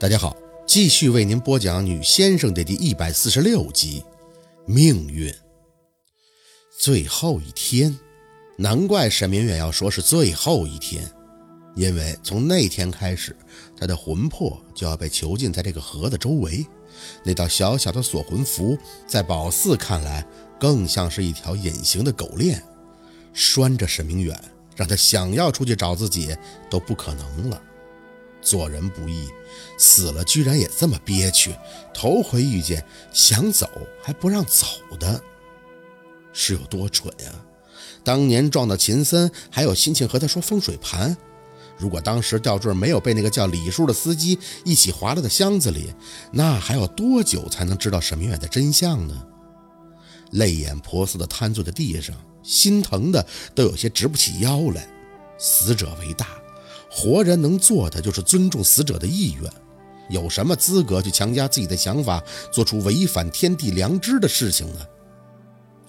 大家好，继续为您播讲《女先生》的第一百四十六集。命运，最后一天，难怪沈明远要说是最后一天，因为从那天开始，他的魂魄就要被囚禁在这个河的周围。那道小小的锁魂符，在宝四看来，更像是一条隐形的狗链，拴着沈明远，让他想要出去找自己都不可能了。做人不易，死了居然也这么憋屈。头回遇见想走还不让走的，是有多蠢呀？当年撞到秦森，还有心情和他说风水盘。如果当时吊坠没有被那个叫李叔的司机一起划到的箱子里，那还要多久才能知道沈明远的真相呢？泪眼婆娑的瘫坐在地上，心疼的都有些直不起腰来。死者为大。活人能做的就是尊重死者的意愿，有什么资格去强加自己的想法，做出违反天地良知的事情呢？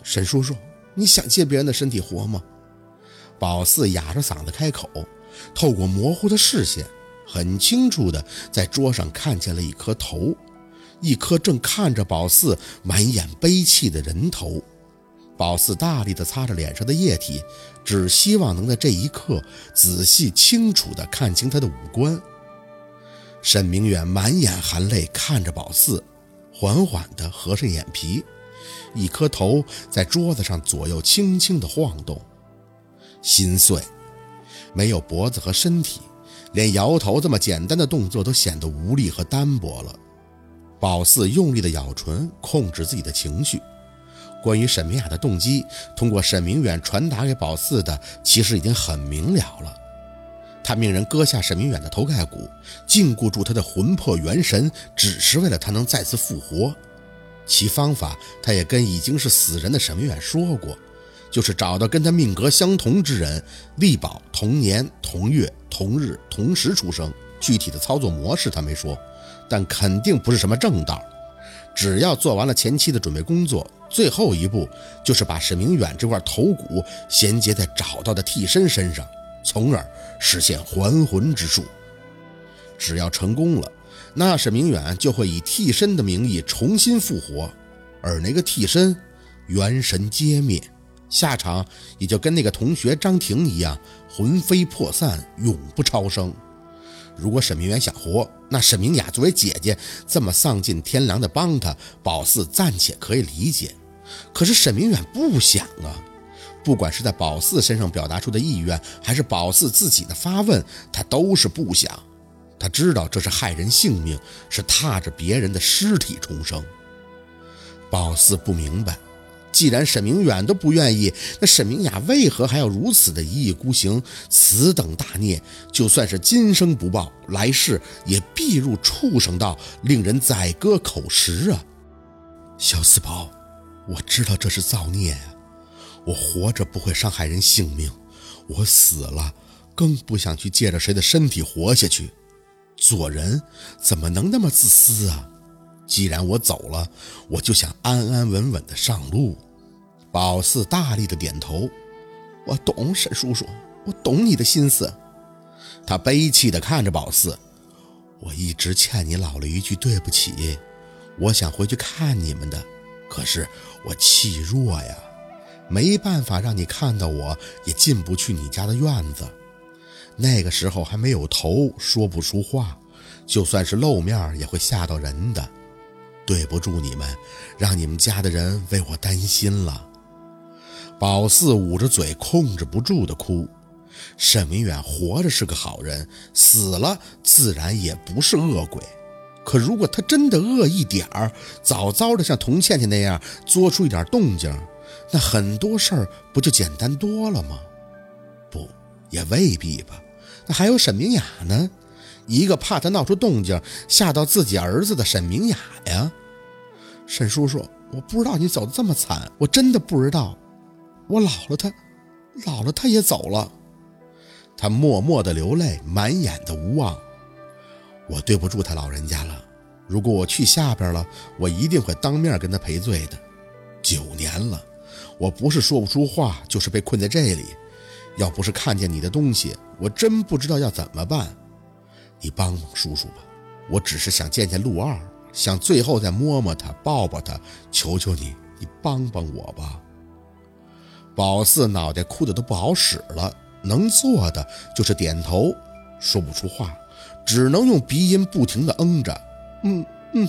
沈叔叔，你想借别人的身体活吗？宝四哑着嗓子开口，透过模糊的视线，很清楚的在桌上看见了一颗头，一颗正看着宝四满眼悲戚的人头。宝四大力地擦着脸上的液体，只希望能在这一刻仔细清楚地看清他的五官。沈明远满眼含泪看着宝四，缓缓地合上眼皮，一颗头在桌子上左右轻轻地晃动。心碎，没有脖子和身体，连摇头这么简单的动作都显得无力和单薄了。宝四用力地咬唇，控制自己的情绪。关于沈明雅的动机，通过沈明远传达给宝四的，其实已经很明了了。他命人割下沈明远的头盖骨，禁锢住他的魂魄元神，只是为了他能再次复活。其方法，他也跟已经是死人的沈明远说过，就是找到跟他命格相同之人，力保同年同月同日同时出生。具体的操作模式他没说，但肯定不是什么正道。只要做完了前期的准备工作，最后一步就是把沈明远这块头骨衔接在找到的替身身上，从而实现还魂之术。只要成功了，那沈明远就会以替身的名义重新复活，而那个替身元神皆灭，下场也就跟那个同学张婷一样，魂飞魄散，永不超生。如果沈明远想活，那沈明雅作为姐姐这么丧尽天良的帮他，宝四暂且可以理解。可是沈明远不想啊！不管是在宝四身上表达出的意愿，还是宝四自己的发问，他都是不想。他知道这是害人性命，是踏着别人的尸体重生。宝四不明白。既然沈明远都不愿意，那沈明雅为何还要如此的一意孤行？此等大孽，就算是今生不报，来世也必入畜生道，令人宰割口食啊！小四宝，我知道这是造孽呀。我活着不会伤害人性命，我死了更不想去借着谁的身体活下去。做人怎么能那么自私啊？既然我走了，我就想安安稳稳的上路。宝四大力的点头，我懂沈叔叔，我懂你的心思。他悲戚的看着宝四，我一直欠你姥姥一句对不起。我想回去看你们的，可是我气弱呀，没办法让你看到我，也进不去你家的院子。那个时候还没有头，说不出话，就算是露面也会吓到人的。对不住你们，让你们家的人为我担心了。宝四捂着嘴，控制不住的哭。沈明远活着是个好人，死了自然也不是恶鬼。可如果他真的恶一点儿，早早的像童倩倩那样做出一点动静，那很多事儿不就简单多了吗？不，也未必吧。那还有沈明雅呢？一个怕他闹出动静吓到自己儿子的沈明雅呀，沈叔叔，我不知道你走的这么惨，我真的不知道。我姥姥她，姥姥她也走了。他默默的流泪，满眼的无望。我对不住他老人家了。如果我去下边了，我一定会当面跟他赔罪的。九年了，我不是说不出话，就是被困在这里。要不是看见你的东西，我真不知道要怎么办。你帮帮叔叔吧，我只是想见见陆二，想最后再摸摸他，抱抱他，求求你，你帮帮我吧。宝四脑袋哭得都不好使了，能做的就是点头，说不出话，只能用鼻音不停地嗯着。嗯嗯，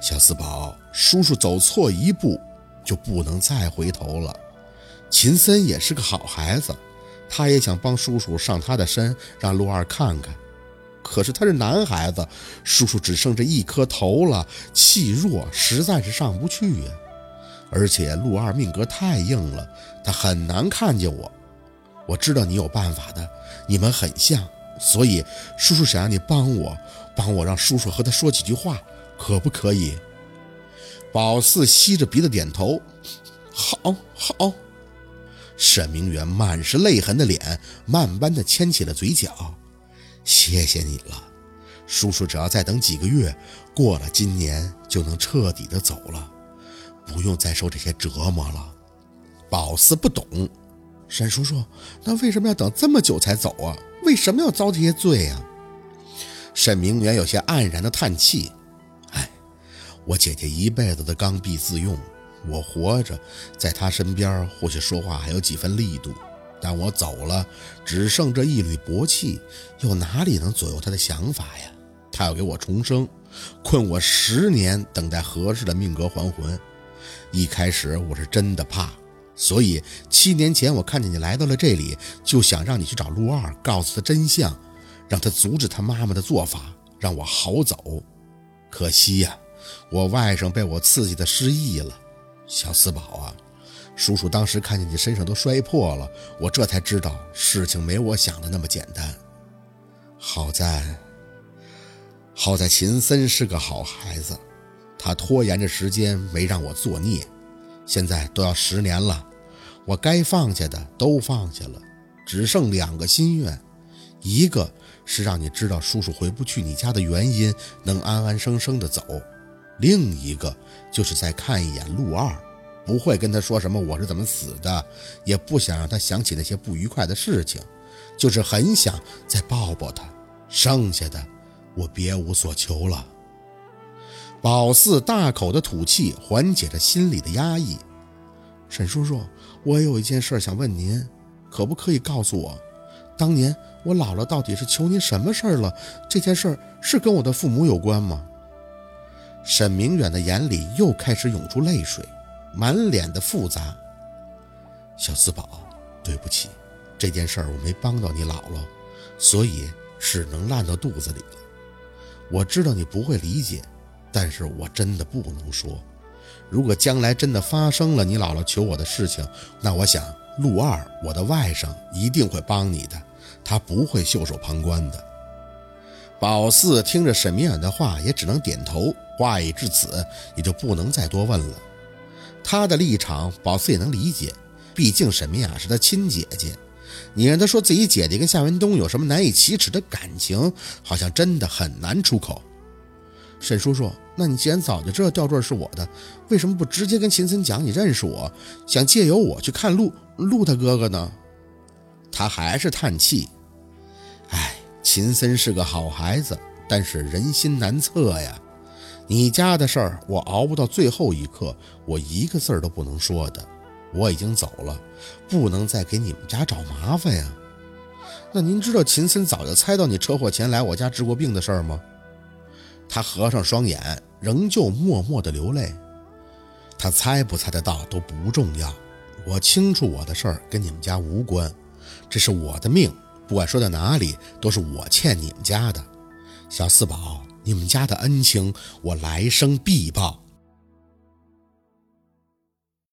小四宝，叔叔走错一步，就不能再回头了。秦森也是个好孩子，他也想帮叔叔上他的身，让陆二看看。可是他是男孩子，叔叔只剩这一颗头了，气弱，实在是上不去呀。而且陆二命格太硬了，他很难看见我。我知道你有办法的，你们很像，所以叔叔想让你帮我，帮我让叔叔和他说几句话，可不可以？宝四吸着鼻子点头，好，好。沈明远满是泪痕的脸，慢慢的牵起了嘴角。谢谢你了，叔叔只要再等几个月，过了今年就能彻底的走了。不用再受这些折磨了。宝四不懂，沈叔叔，那为什么要等这么久才走啊？为什么要遭这些罪啊？沈明远有些黯然的叹气：“哎，我姐姐一辈子的刚愎自用，我活着在她身边，或许说话还有几分力度，但我走了，只剩这一缕薄气，又哪里能左右他的想法呀？他要给我重生，困我十年，等待合适的命格还魂。”一开始我是真的怕，所以七年前我看见你来到了这里，就想让你去找陆二，告诉他真相，让他阻止他妈妈的做法，让我好走。可惜呀，我外甥被我刺激的失忆了。小四宝啊，叔叔当时看见你身上都摔破了，我这才知道事情没我想的那么简单。好在，好在秦森是个好孩子。他拖延着时间，没让我作孽。现在都要十年了，我该放下的都放下了，只剩两个心愿：一个是让你知道叔叔回不去你家的原因，能安安生生的走；另一个就是再看一眼陆二，不会跟他说什么我是怎么死的，也不想让他想起那些不愉快的事情，就是很想再抱抱他。剩下的，我别无所求了。宝四大口的吐气，缓解着心里的压抑。沈叔叔，我有一件事想问您，可不可以告诉我，当年我姥姥到底是求您什么事儿了？这件事儿是跟我的父母有关吗？沈明远的眼里又开始涌出泪水，满脸的复杂。小四宝，对不起，这件事儿我没帮到你姥姥，所以只能烂到肚子里了。我知道你不会理解。但是我真的不能说，如果将来真的发生了你姥姥求我的事情，那我想陆二，我的外甥一定会帮你的，他不会袖手旁观的。宝四听着沈明远的话，也只能点头。话已至此，也就不能再多问了。他的立场，宝四也能理解，毕竟沈明雅是他亲姐姐，你让他说自己姐姐跟夏文东有什么难以启齿的感情，好像真的很难出口。沈叔叔，那你既然早就知道吊坠是我的，为什么不直接跟秦森讲你认识我，想借由我去看陆陆他哥哥呢？他还是叹气，哎，秦森是个好孩子，但是人心难测呀。你家的事儿我熬不到最后一刻，我一个字儿都不能说的。我已经走了，不能再给你们家找麻烦呀。那您知道秦森早就猜到你车祸前来我家治过病的事儿吗？他合上双眼，仍旧默默的流泪。他猜不猜得到都不重要，我清楚我的事儿跟你们家无关，这是我的命，不管说到哪里都是我欠你们家的。小四宝，你们家的恩情我来生必报。